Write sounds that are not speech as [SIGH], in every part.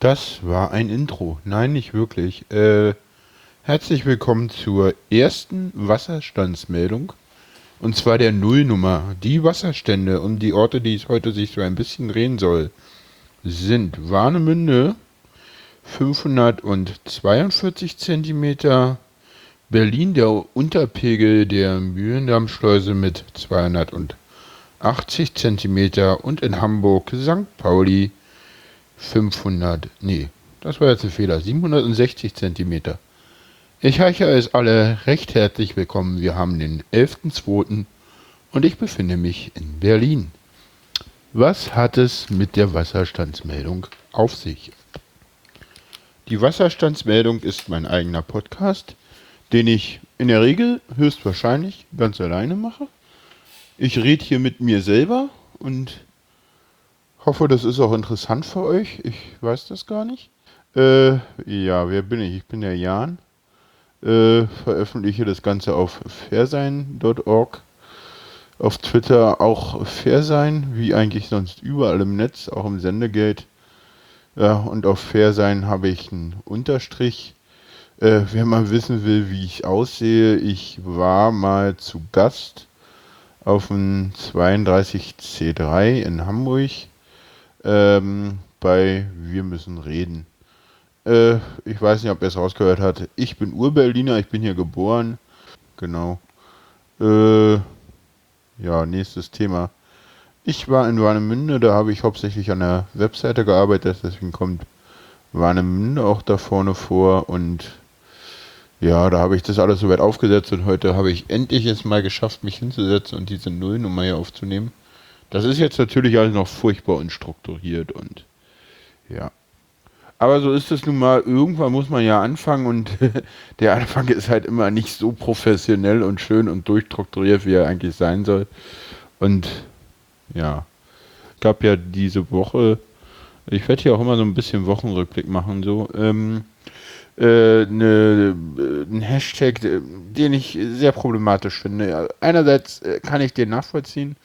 Das war ein Intro. Nein, nicht wirklich. Äh, herzlich willkommen zur ersten Wasserstandsmeldung. Und zwar der Nullnummer. Die Wasserstände und die Orte, die es heute sich so ein bisschen drehen soll, sind Warnemünde 542 cm, Berlin der Unterpegel der Mühlendammschleuse mit 280 cm und in Hamburg St. Pauli 500, nee, das war jetzt ein Fehler, 760 cm. Ich heiße euch alle recht herzlich willkommen. Wir haben den 11.02. und ich befinde mich in Berlin. Was hat es mit der Wasserstandsmeldung auf sich? Die Wasserstandsmeldung ist mein eigener Podcast, den ich in der Regel höchstwahrscheinlich ganz alleine mache. Ich rede hier mit mir selber und hoffe, das ist auch interessant für euch. Ich weiß das gar nicht. Äh, ja, wer bin ich? Ich bin der Jan. Äh, veröffentliche das Ganze auf fairsein.org. Auf Twitter auch Fairsein, wie eigentlich sonst überall im Netz, auch im Sendegate. Ja, und auf Fairsein habe ich einen Unterstrich. Äh, wer mal wissen will, wie ich aussehe, ich war mal zu Gast auf dem 32C3 in Hamburg ähm, bei Wir müssen reden. Äh, ich weiß nicht, ob er es rausgehört hat. Ich bin Urberliner, ich bin hier geboren. Genau. Äh, ja, nächstes Thema. Ich war in Warnemünde, da habe ich hauptsächlich an der Webseite gearbeitet, deswegen kommt Warnemünde auch da vorne vor und ja, da habe ich das alles soweit aufgesetzt und heute habe ich endlich es mal geschafft, mich hinzusetzen und diese Nullnummer hier aufzunehmen. Das ist jetzt natürlich alles noch furchtbar unstrukturiert und ja. Aber so ist es nun mal, irgendwann muss man ja anfangen und [LAUGHS] der Anfang ist halt immer nicht so professionell und schön und durchstrukturiert, wie er eigentlich sein soll. Und ja, gab ja diese Woche, ich werde hier auch immer so ein bisschen Wochenrückblick machen, so, ähm, äh, ne, äh, ein Hashtag, den ich sehr problematisch finde. Einerseits äh, kann ich den nachvollziehen,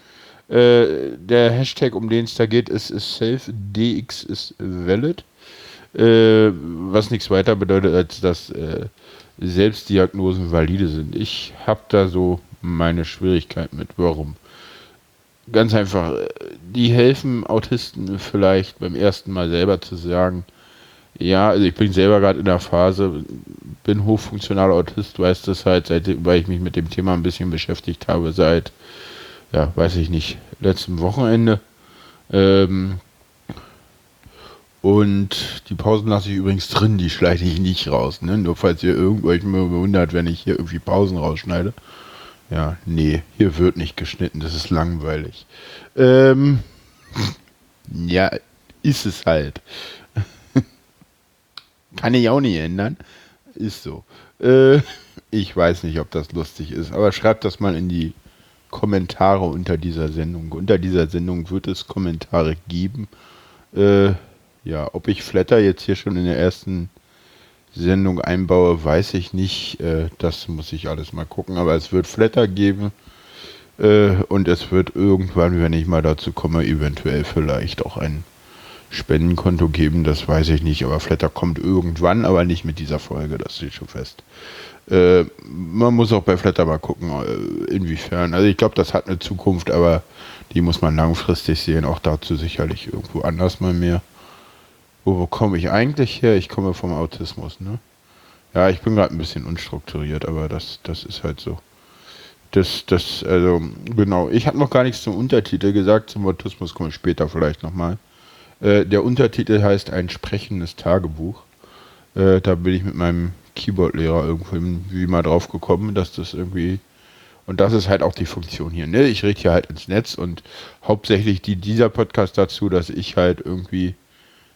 äh, der Hashtag, um den es da geht, ist, ist safe, dx ist valid. Äh, was nichts weiter bedeutet, als dass äh, Selbstdiagnosen valide sind. Ich habe da so meine Schwierigkeit mit. Warum? Ganz einfach, die helfen Autisten vielleicht beim ersten Mal selber zu sagen, ja, also ich bin selber gerade in der Phase, bin hochfunktionaler Autist, weiß das halt, seit, weil ich mich mit dem Thema ein bisschen beschäftigt habe, seit ja, weiß ich nicht, letzten Wochenende. Ähm, und die Pausen lasse ich übrigens drin, die schneide ich nicht raus. Ne? Nur falls ihr irgendwelchen mal wundert, wenn ich hier irgendwie Pausen rausschneide. Ja, nee, hier wird nicht geschnitten, das ist langweilig. Ähm, [LAUGHS] ja, ist es halt. Kann ich auch nicht ändern. Ist so. Äh, ich weiß nicht, ob das lustig ist, aber schreibt das mal in die Kommentare unter dieser Sendung. Unter dieser Sendung wird es Kommentare geben. Äh, ja, ob ich Flatter jetzt hier schon in der ersten Sendung einbaue, weiß ich nicht. Äh, das muss ich alles mal gucken. Aber es wird Flatter geben. Äh, und es wird irgendwann, wenn ich mal dazu komme, eventuell vielleicht auch ein Spendenkonto geben. Das weiß ich nicht. Aber Flatter kommt irgendwann, aber nicht mit dieser Folge. Das steht schon fest. Äh, man muss auch bei Flatter mal gucken, äh, inwiefern. Also ich glaube, das hat eine Zukunft, aber die muss man langfristig sehen. Auch dazu sicherlich irgendwo anders mal mehr. Wo, wo komme ich eigentlich her? Ich komme vom Autismus, ne? Ja, ich bin gerade ein bisschen unstrukturiert, aber das, das ist halt so. Das, das, also, genau. Ich habe noch gar nichts zum Untertitel gesagt. Zum Autismus komme ich später vielleicht nochmal. Äh, der Untertitel heißt Ein sprechendes Tagebuch. Äh, da bin ich mit meinem Keyboard-Lehrer irgendwie mal drauf gekommen, dass das irgendwie. Und das ist halt auch die Funktion hier. Ne? Ich rede hier halt ins Netz und hauptsächlich die, dieser Podcast dazu, dass ich halt irgendwie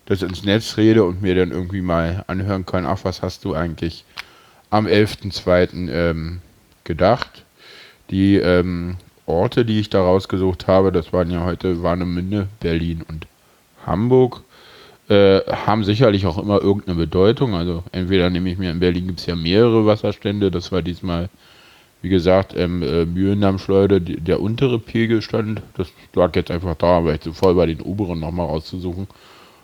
das ins Netz rede und mir dann irgendwie mal anhören kann, ach, was hast du eigentlich am 11.02. Ähm, gedacht? Die ähm, Orte, die ich da rausgesucht habe, das waren ja heute Warnemünde, Berlin und Hamburg. Äh, haben sicherlich auch immer irgendeine Bedeutung. Also entweder nehme ich mir in Berlin gibt es ja mehrere Wasserstände, das war diesmal, Wie gesagt, ähm, äh, Mühlendammschleuder, der untere Pegelstand, das lag jetzt einfach da, weil ich zu voll bei den oberen nochmal rauszusuchen.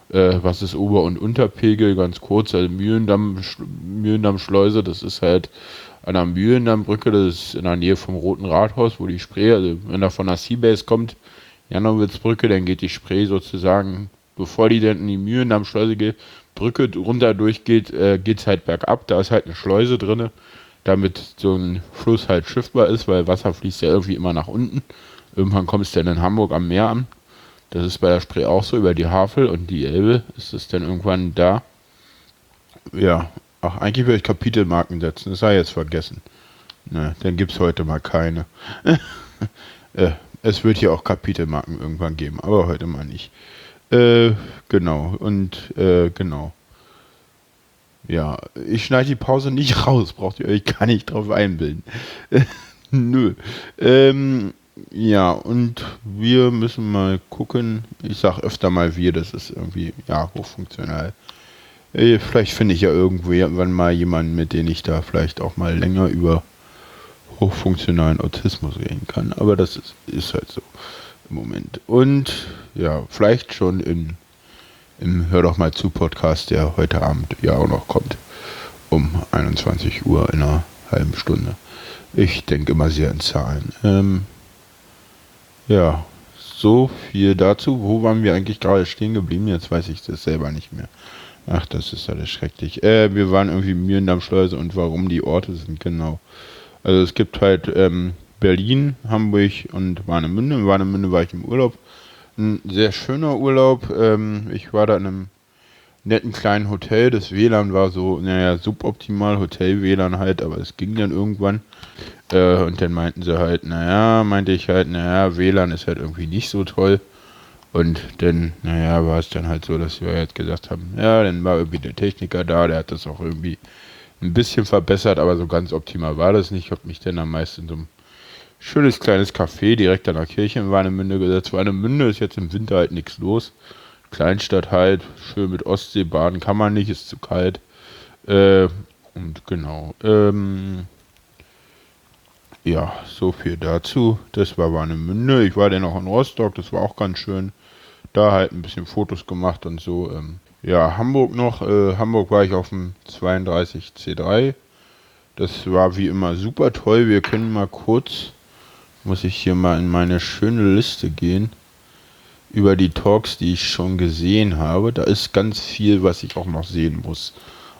Äh, was ist Ober- und Unterpegel? Ganz kurz, also Mühlendamm, Mühlendammschleuse, das ist halt an der Mühlendammbrücke, das ist in der Nähe vom Roten Rathaus, wo die Spree, also wenn er von der Seabase kommt, Janowitzbrücke, dann geht die Spree sozusagen, bevor die dann in die Mühlendammschleuse geht, Brücke runter durchgeht, äh, geht es halt bergab, da ist halt eine Schleuse drinne damit so ein Fluss halt schiffbar ist, weil Wasser fließt ja irgendwie immer nach unten. Irgendwann kommt es dann in Hamburg am Meer an. Das ist bei der Spree auch so, über die Havel und die Elbe ist es dann irgendwann da. Ja, ach, eigentlich würde ich Kapitelmarken setzen, das sei jetzt vergessen. Na, dann gibt es heute mal keine. [LAUGHS] äh, es wird hier auch Kapitelmarken irgendwann geben, aber heute mal nicht. Äh, genau, und äh, genau. Ja, ich schneide die Pause nicht [LAUGHS] raus, braucht ihr euch gar nicht drauf einbilden. [LAUGHS] Nö. Ähm, ja, und wir müssen mal gucken. Ich sag öfter mal wir, das ist irgendwie, ja, hochfunktional. Äh, vielleicht finde ich ja irgendwann mal jemanden, mit dem ich da vielleicht auch mal länger über hochfunktionalen Autismus reden kann. Aber das ist, ist halt so im Moment. Und ja, vielleicht schon in im Hör doch mal zu Podcast, der heute Abend ja auch noch kommt. Um 21 Uhr in einer halben Stunde. Ich denke immer sehr in Zahlen. Ähm, ja, so viel dazu. Wo waren wir eigentlich gerade stehen geblieben? Jetzt weiß ich das selber nicht mehr. Ach, das ist alles schrecklich. Äh, wir waren irgendwie Mühlendammschleuse und warum die Orte sind, genau. Also es gibt halt ähm, Berlin, Hamburg und Warnemünde. In Warnemünde war ich im Urlaub ein sehr schöner Urlaub. Ähm, ich war da in einem netten kleinen Hotel. Das WLAN war so, naja, suboptimal, Hotel-WLAN halt, aber es ging dann irgendwann. Äh, und dann meinten sie halt, naja, meinte ich halt, naja, WLAN ist halt irgendwie nicht so toll. Und dann, naja, war es dann halt so, dass wir jetzt gesagt haben, ja, dann war irgendwie der Techniker da, der hat das auch irgendwie ein bisschen verbessert, aber so ganz optimal war das nicht. Ich habe mich dann am meisten so einem schönes kleines Café direkt an der Kirche in Warnemünde gesetzt. Warnemünde ist jetzt im Winter halt nichts los. Kleinstadt halt, schön mit Ostseebahn, kann man nicht, ist zu kalt. Äh, und genau. Ähm, ja, so viel dazu. Das war Warnemünde. Ich war dann auch in Rostock, das war auch ganz schön. Da halt ein bisschen Fotos gemacht und so. Ähm, ja, Hamburg noch. Äh, Hamburg war ich auf dem 32 C3. Das war wie immer super toll. Wir können mal kurz muss ich hier mal in meine schöne Liste gehen über die Talks, die ich schon gesehen habe. Da ist ganz viel, was ich auch noch sehen muss.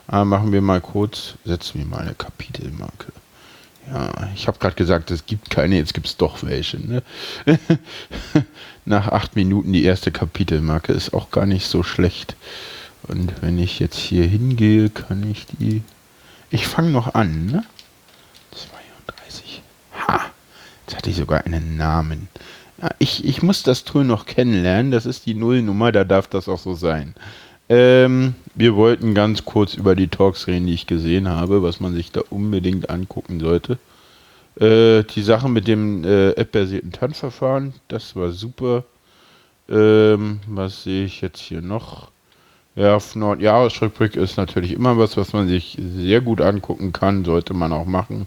Aber ah, machen wir mal kurz, setzen wir mal eine Kapitelmarke. Ja, ich habe gerade gesagt, es gibt keine, jetzt gibt es doch welche. Ne? [LAUGHS] Nach acht Minuten die erste Kapitelmarke ist auch gar nicht so schlecht. Und wenn ich jetzt hier hingehe, kann ich die. Ich fange noch an, ne? 32. Ha! Jetzt hatte ich sogar einen Namen. Ja, ich, ich muss das Tool noch kennenlernen. Das ist die Nullnummer, da darf das auch so sein. Ähm, wir wollten ganz kurz über die Talks reden, die ich gesehen habe, was man sich da unbedingt angucken sollte. Äh, die Sache mit dem äh, app-basierten Tanzverfahren, das war super. Ähm, was sehe ich jetzt hier noch? Ja, auf Nordjahresrückblick ist natürlich immer was, was man sich sehr gut angucken kann, sollte man auch machen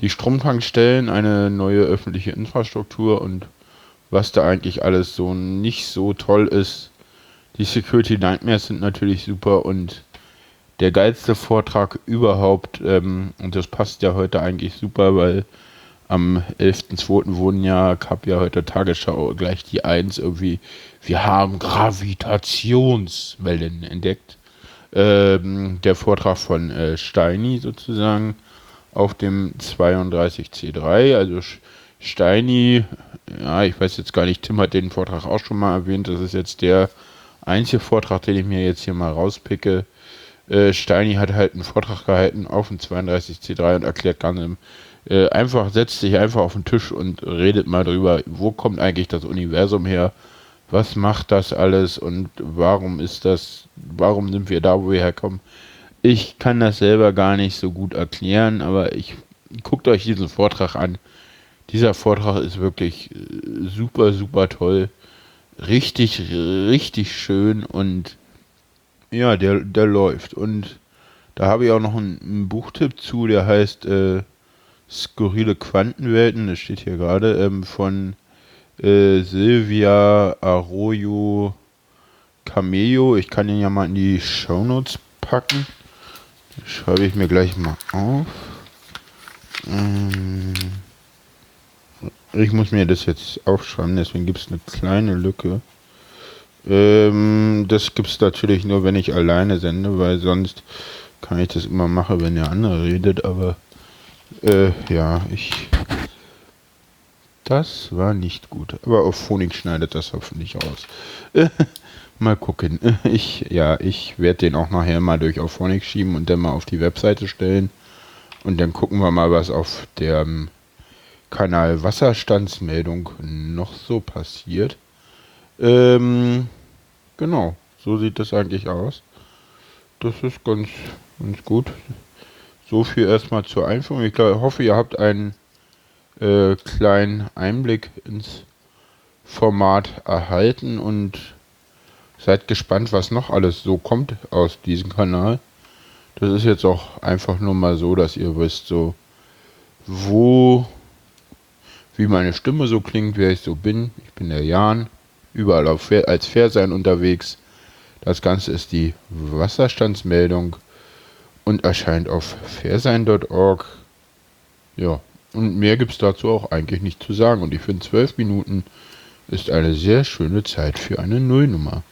die Stromtankstellen, eine neue öffentliche Infrastruktur und was da eigentlich alles so nicht so toll ist. Die Security Nightmares sind natürlich super und der geilste Vortrag überhaupt, ähm, und das passt ja heute eigentlich super, weil am 11.02. wurden ja, gab ja heute Tagesschau gleich die Eins irgendwie, wir haben Gravitationswellen entdeckt. Ähm, der Vortrag von äh, Steini sozusagen auf dem 32C3. Also Steini, ja, ich weiß jetzt gar nicht, Tim hat den Vortrag auch schon mal erwähnt. Das ist jetzt der einzige Vortrag, den ich mir jetzt hier mal rauspicke. Äh, Steini hat halt einen Vortrag gehalten auf dem 32C3 und erklärt ganz äh, einfach, setzt sich einfach auf den Tisch und redet mal drüber, wo kommt eigentlich das Universum her? Was macht das alles und warum ist das, warum sind wir da, wo wir herkommen? Ich kann das selber gar nicht so gut erklären, aber ich guckt euch diesen Vortrag an. Dieser Vortrag ist wirklich äh, super, super toll. Richtig, richtig schön und ja, der, der läuft. Und da habe ich auch noch einen, einen Buchtipp zu, der heißt äh, skurrile Quantenwelten, das steht hier gerade, ähm, von äh, Silvia Arroyo Cameo. Ich kann ihn ja mal in die Shownotes packen. Schreibe ich mir gleich mal auf. Ähm, ich muss mir das jetzt aufschreiben, deswegen gibt es eine kleine Lücke. Ähm, das gibt es natürlich nur, wenn ich alleine sende, weil sonst kann ich das immer machen, wenn der andere redet, aber äh, ja, ich. Das war nicht gut. Aber auf Phonik schneidet das hoffentlich aus. [LAUGHS] mal gucken. [LAUGHS] Ich, ja, ich werde den auch nachher mal durch auf Phonik schieben und dann mal auf die Webseite stellen. Und dann gucken wir mal, was auf dem Kanal Wasserstandsmeldung noch so passiert. Ähm, genau, so sieht das eigentlich aus. Das ist ganz, ganz gut. So viel erstmal zur Einführung. Ich glaub, hoffe, ihr habt einen äh, kleinen Einblick ins Format erhalten und seid gespannt, was noch alles so kommt aus diesem Kanal. Das ist jetzt auch einfach nur mal so, dass ihr wisst, so wo wie meine Stimme so klingt, wer ich so bin. Ich bin der Jan, überall auf, als Fairsein unterwegs. Das Ganze ist die Wasserstandsmeldung und erscheint auf fairsein.org. Ja, und mehr gibt es dazu auch eigentlich nicht zu sagen. Und ich finde, zwölf Minuten ist eine sehr schöne Zeit für eine Nullnummer.